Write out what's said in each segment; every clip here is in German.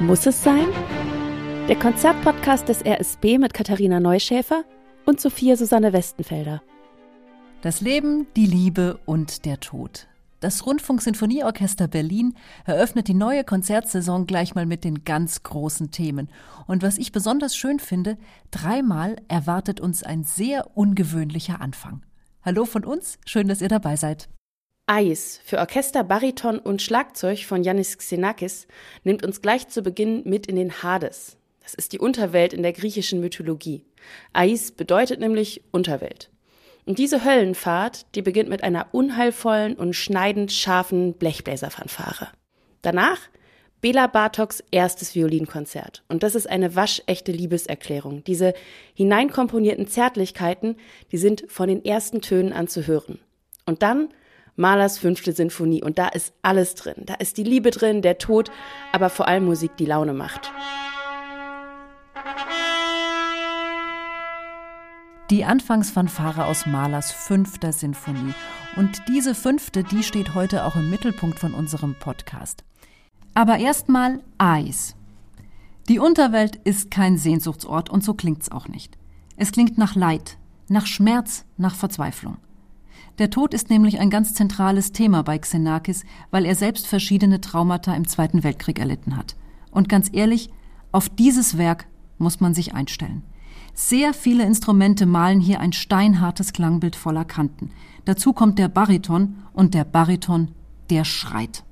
Muss es sein? Der Konzertpodcast des RSB mit Katharina Neuschäfer und Sophia Susanne Westenfelder. Das Leben, die Liebe und der Tod. Das Rundfunksinfonieorchester Berlin eröffnet die neue Konzertsaison gleich mal mit den ganz großen Themen. Und was ich besonders schön finde, dreimal erwartet uns ein sehr ungewöhnlicher Anfang. Hallo von uns, schön, dass ihr dabei seid. Eis für Orchester, Bariton und Schlagzeug von Yannis Xenakis nimmt uns gleich zu Beginn mit in den Hades. Das ist die Unterwelt in der griechischen Mythologie. Ais bedeutet nämlich Unterwelt. Und diese Höllenfahrt, die beginnt mit einer unheilvollen und schneidend scharfen Blechbläserfanfare. Danach Bela Bartoks erstes Violinkonzert. Und das ist eine waschechte Liebeserklärung. Diese hineinkomponierten Zärtlichkeiten, die sind von den ersten Tönen an zu hören. Und dann Mahlers fünfte Sinfonie. Und da ist alles drin. Da ist die Liebe drin, der Tod, aber vor allem Musik, die Laune macht. Die Anfangsfanfare aus Mahlers fünfter Sinfonie. Und diese fünfte, die steht heute auch im Mittelpunkt von unserem Podcast. Aber erstmal Eis. Die Unterwelt ist kein Sehnsuchtsort und so klingt's auch nicht. Es klingt nach Leid, nach Schmerz, nach Verzweiflung. Der Tod ist nämlich ein ganz zentrales Thema bei Xenakis, weil er selbst verschiedene Traumata im Zweiten Weltkrieg erlitten hat. Und ganz ehrlich, auf dieses Werk muss man sich einstellen. Sehr viele Instrumente malen hier ein steinhartes Klangbild voller Kanten. Dazu kommt der Bariton und der Bariton, der schreit.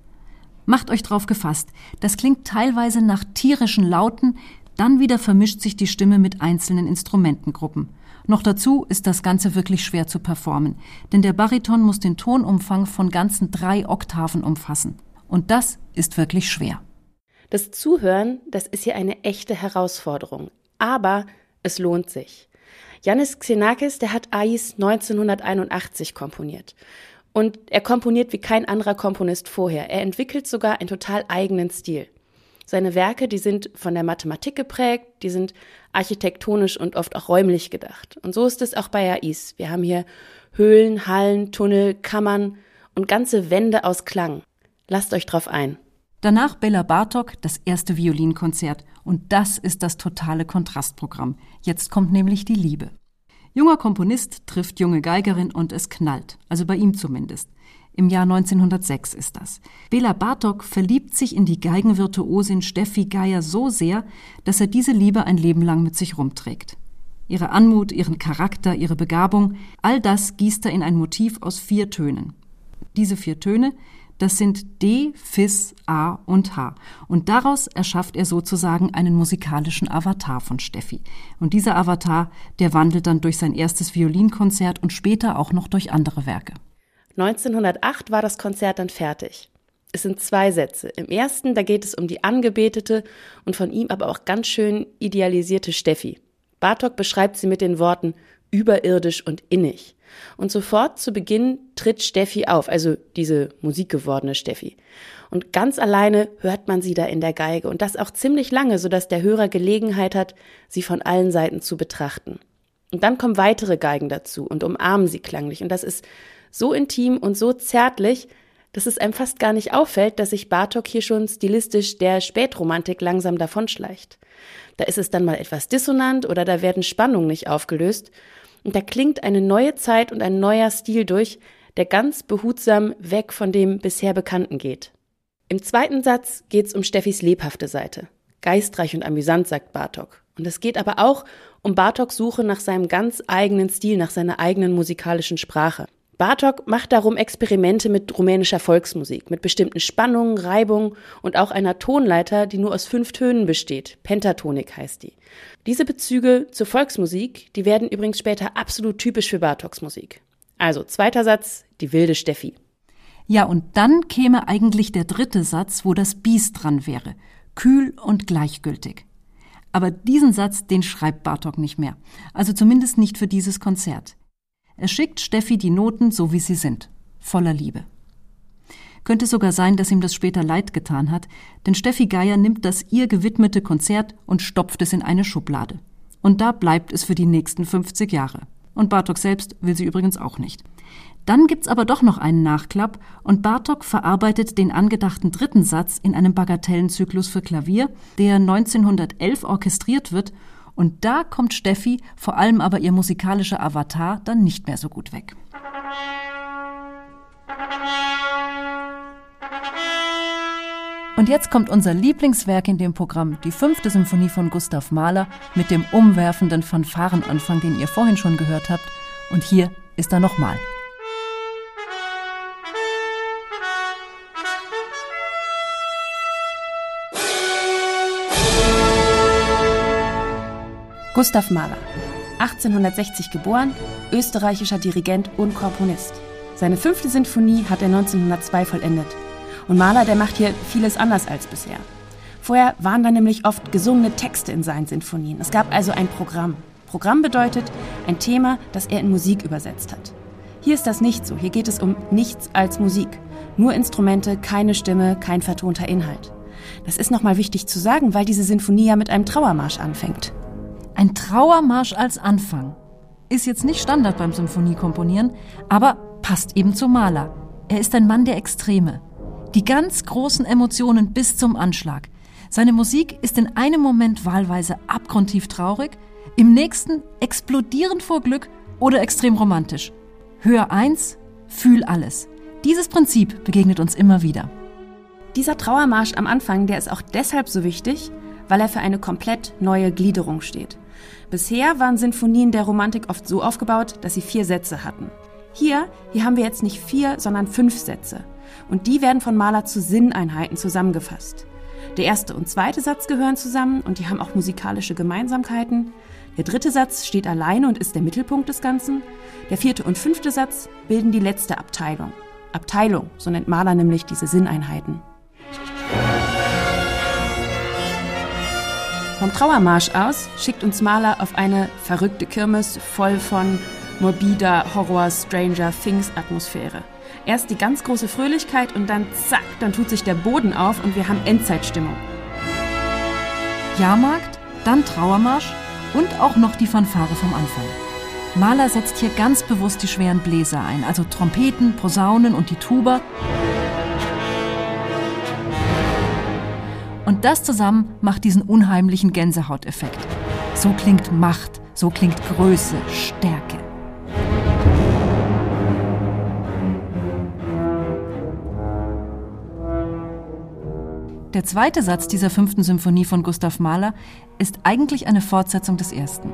Macht euch drauf gefasst, das klingt teilweise nach tierischen Lauten, dann wieder vermischt sich die Stimme mit einzelnen Instrumentengruppen. Noch dazu ist das Ganze wirklich schwer zu performen, denn der Bariton muss den Tonumfang von ganzen drei Oktaven umfassen. Und das ist wirklich schwer. Das Zuhören, das ist hier eine echte Herausforderung. Aber es lohnt sich. Yannis Xenakis, der hat Ais 1981 komponiert. Und er komponiert wie kein anderer Komponist vorher. Er entwickelt sogar einen total eigenen Stil. Seine Werke, die sind von der Mathematik geprägt, die sind architektonisch und oft auch räumlich gedacht. Und so ist es auch bei Ais. Wir haben hier Höhlen, Hallen, Tunnel, Kammern und ganze Wände aus Klang. Lasst euch drauf ein. Danach Bella Bartok, das erste Violinkonzert. Und das ist das totale Kontrastprogramm. Jetzt kommt nämlich die Liebe. Junger Komponist trifft junge Geigerin und es knallt. Also bei ihm zumindest. Im Jahr 1906 ist das. Bela Bartok verliebt sich in die Geigenvirtuosin Steffi Geier so sehr, dass er diese Liebe ein Leben lang mit sich rumträgt. Ihre Anmut, ihren Charakter, ihre Begabung, all das gießt er in ein Motiv aus vier Tönen. Diese vier Töne, das sind D, Fis, A und H. Und daraus erschafft er sozusagen einen musikalischen Avatar von Steffi. Und dieser Avatar, der wandelt dann durch sein erstes Violinkonzert und später auch noch durch andere Werke. 1908 war das Konzert dann fertig. Es sind zwei Sätze. Im ersten, da geht es um die angebetete und von ihm aber auch ganz schön idealisierte Steffi. Bartok beschreibt sie mit den Worten überirdisch und innig. Und sofort zu Beginn tritt Steffi auf, also diese musikgewordene Steffi. Und ganz alleine hört man sie da in der Geige und das auch ziemlich lange, sodass der Hörer Gelegenheit hat, sie von allen Seiten zu betrachten. Und dann kommen weitere Geigen dazu und umarmen sie klanglich und das ist so intim und so zärtlich, dass es einem fast gar nicht auffällt, dass sich Bartok hier schon stilistisch der Spätromantik langsam davonschleicht. Da ist es dann mal etwas dissonant oder da werden Spannungen nicht aufgelöst und da klingt eine neue Zeit und ein neuer Stil durch, der ganz behutsam weg von dem bisher Bekannten geht. Im zweiten Satz geht's um Steffis lebhafte Seite. Geistreich und amüsant, sagt Bartok. Und es geht aber auch um Bartoks Suche nach seinem ganz eigenen Stil, nach seiner eigenen musikalischen Sprache. Bartok macht darum Experimente mit rumänischer Volksmusik, mit bestimmten Spannungen, Reibungen und auch einer Tonleiter, die nur aus fünf Tönen besteht. Pentatonik heißt die. Diese Bezüge zur Volksmusik, die werden übrigens später absolut typisch für Bartoks Musik. Also, zweiter Satz, die wilde Steffi. Ja, und dann käme eigentlich der dritte Satz, wo das Biest dran wäre. Kühl und gleichgültig. Aber diesen Satz, den schreibt Bartok nicht mehr. Also zumindest nicht für dieses Konzert. Er schickt Steffi die Noten so, wie sie sind, voller Liebe. Könnte sogar sein, dass ihm das später leid getan hat, denn Steffi Geier nimmt das ihr gewidmete Konzert und stopft es in eine Schublade. Und da bleibt es für die nächsten 50 Jahre. Und Bartok selbst will sie übrigens auch nicht. Dann gibt's aber doch noch einen Nachklapp und Bartok verarbeitet den angedachten dritten Satz in einem Bagatellenzyklus für Klavier, der 1911 orchestriert wird und da kommt Steffi, vor allem aber ihr musikalischer Avatar, dann nicht mehr so gut weg. Und jetzt kommt unser Lieblingswerk in dem Programm, die fünfte Symphonie von Gustav Mahler mit dem umwerfenden Fanfarenanfang, den ihr vorhin schon gehört habt. Und hier ist er nochmal. Gustav Mahler, 1860 geboren, österreichischer Dirigent und Komponist. Seine fünfte Sinfonie hat er 1902 vollendet. Und Mahler, der macht hier vieles anders als bisher. Vorher waren da nämlich oft gesungene Texte in seinen Sinfonien. Es gab also ein Programm. Programm bedeutet ein Thema, das er in Musik übersetzt hat. Hier ist das nicht so. Hier geht es um nichts als Musik. Nur Instrumente, keine Stimme, kein vertonter Inhalt. Das ist nochmal wichtig zu sagen, weil diese Sinfonie ja mit einem Trauermarsch anfängt. Ein Trauermarsch als Anfang. Ist jetzt nicht Standard beim Symphoniekomponieren, aber passt eben zu Mahler. Er ist ein Mann der Extreme. Die ganz großen Emotionen bis zum Anschlag. Seine Musik ist in einem Moment wahlweise abgrundtief traurig, im nächsten explodierend vor Glück oder extrem romantisch. Hör eins, fühl alles. Dieses Prinzip begegnet uns immer wieder. Dieser Trauermarsch am Anfang, der ist auch deshalb so wichtig, weil er für eine komplett neue Gliederung steht. Bisher waren Sinfonien der Romantik oft so aufgebaut, dass sie vier Sätze hatten. Hier, hier haben wir jetzt nicht vier, sondern fünf Sätze. Und die werden von Mahler zu Sinneinheiten zusammengefasst. Der erste und zweite Satz gehören zusammen und die haben auch musikalische Gemeinsamkeiten. Der dritte Satz steht alleine und ist der Mittelpunkt des Ganzen. Der vierte und fünfte Satz bilden die letzte Abteilung. Abteilung, so nennt Mahler nämlich diese Sinneinheiten. Vom Trauermarsch aus schickt uns Mahler auf eine verrückte Kirmes voll von morbider Horror, Stranger Things Atmosphäre. Erst die ganz große Fröhlichkeit und dann zack, dann tut sich der Boden auf und wir haben Endzeitstimmung. Jahrmarkt, dann Trauermarsch und auch noch die Fanfare vom Anfang. Mahler setzt hier ganz bewusst die schweren Bläser ein, also Trompeten, Posaunen und die Tuba Und das zusammen macht diesen unheimlichen Gänsehauteffekt. So klingt Macht, so klingt Größe, Stärke. Der zweite Satz dieser fünften Symphonie von Gustav Mahler ist eigentlich eine Fortsetzung des ersten.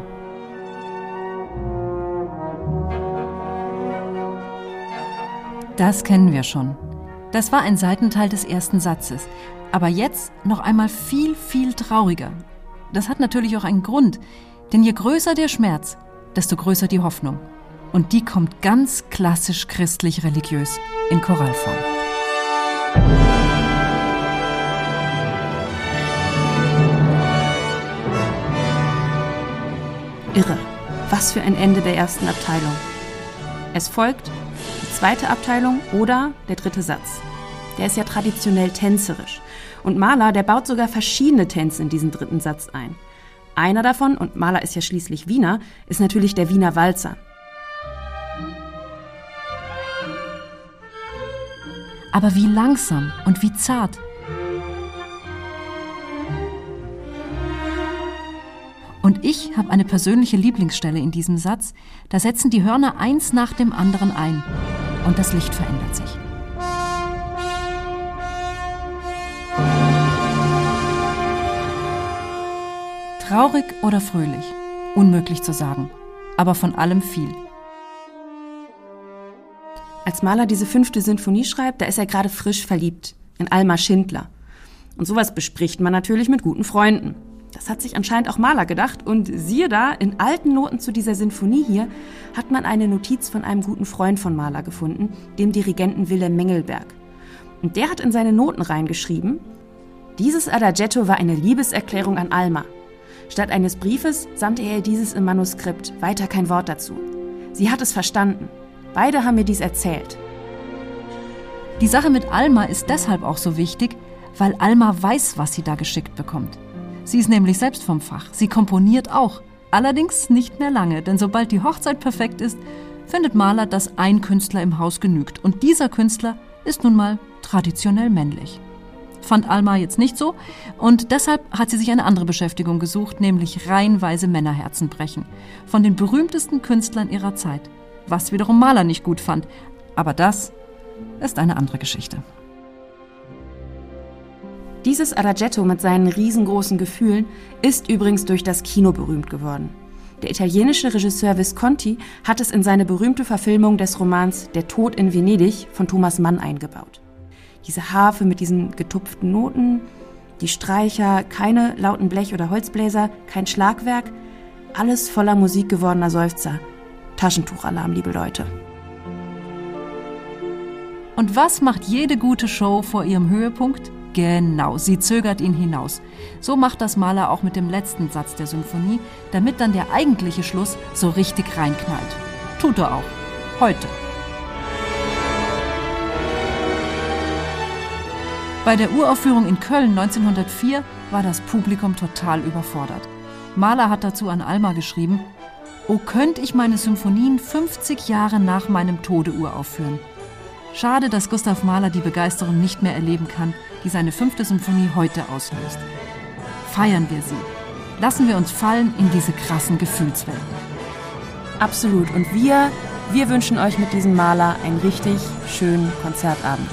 Das kennen wir schon. Das war ein Seitenteil des ersten Satzes, aber jetzt noch einmal viel, viel trauriger. Das hat natürlich auch einen Grund, denn je größer der Schmerz, desto größer die Hoffnung. Und die kommt ganz klassisch christlich-religiös in Choralform. Irre. Was für ein Ende der ersten Abteilung. Es folgt zweite Abteilung oder der dritte Satz. Der ist ja traditionell tänzerisch. Und Mahler, der baut sogar verschiedene Tänze in diesen dritten Satz ein. Einer davon, und Mahler ist ja schließlich Wiener, ist natürlich der Wiener Walzer. Aber wie langsam und wie zart. Und ich habe eine persönliche Lieblingsstelle in diesem Satz. Da setzen die Hörner eins nach dem anderen ein. Und das Licht verändert sich. Traurig oder fröhlich? Unmöglich zu sagen. Aber von allem viel. Als Mahler diese fünfte Sinfonie schreibt, da ist er gerade frisch verliebt in Alma Schindler. Und sowas bespricht man natürlich mit guten Freunden. Das hat sich anscheinend auch Mahler gedacht und siehe da, in alten Noten zu dieser Sinfonie hier hat man eine Notiz von einem guten Freund von Mahler gefunden, dem Dirigenten Wilhelm Mengelberg. Und der hat in seine Noten reingeschrieben, dieses Adagetto war eine Liebeserklärung an Alma. Statt eines Briefes sandte er dieses im Manuskript, weiter kein Wort dazu. Sie hat es verstanden. Beide haben mir dies erzählt. Die Sache mit Alma ist deshalb auch so wichtig, weil Alma weiß, was sie da geschickt bekommt. Sie ist nämlich selbst vom Fach. Sie komponiert auch. Allerdings nicht mehr lange, denn sobald die Hochzeit perfekt ist, findet Mahler, dass ein Künstler im Haus genügt. Und dieser Künstler ist nun mal traditionell männlich. Fand Alma jetzt nicht so und deshalb hat sie sich eine andere Beschäftigung gesucht, nämlich reihenweise Männerherzen brechen. Von den berühmtesten Künstlern ihrer Zeit. Was wiederum Maler nicht gut fand. Aber das ist eine andere Geschichte. Dieses Adagetto mit seinen riesengroßen Gefühlen ist übrigens durch das Kino berühmt geworden. Der italienische Regisseur Visconti hat es in seine berühmte Verfilmung des Romans Der Tod in Venedig von Thomas Mann eingebaut. Diese Harfe mit diesen getupften Noten, die Streicher, keine lauten Blech- oder Holzbläser, kein Schlagwerk, alles voller Musik gewordener Seufzer. Taschentuchalarm, liebe Leute. Und was macht jede gute Show vor ihrem Höhepunkt? Genau, sie zögert ihn hinaus. So macht das Maler auch mit dem letzten Satz der Symphonie, damit dann der eigentliche Schluss so richtig reinknallt. Tut er auch. Heute. Bei der Uraufführung in Köln 1904 war das Publikum total überfordert. Mahler hat dazu an Alma geschrieben, Oh, könnte ich meine Symphonien 50 Jahre nach meinem Tode uraufführen. Schade, dass Gustav Mahler die Begeisterung nicht mehr erleben kann, die seine fünfte Symphonie heute auslöst. Feiern wir sie. Lassen wir uns fallen in diese krassen Gefühlswelten. Absolut. Und wir, wir wünschen euch mit diesem Maler einen richtig schönen Konzertabend.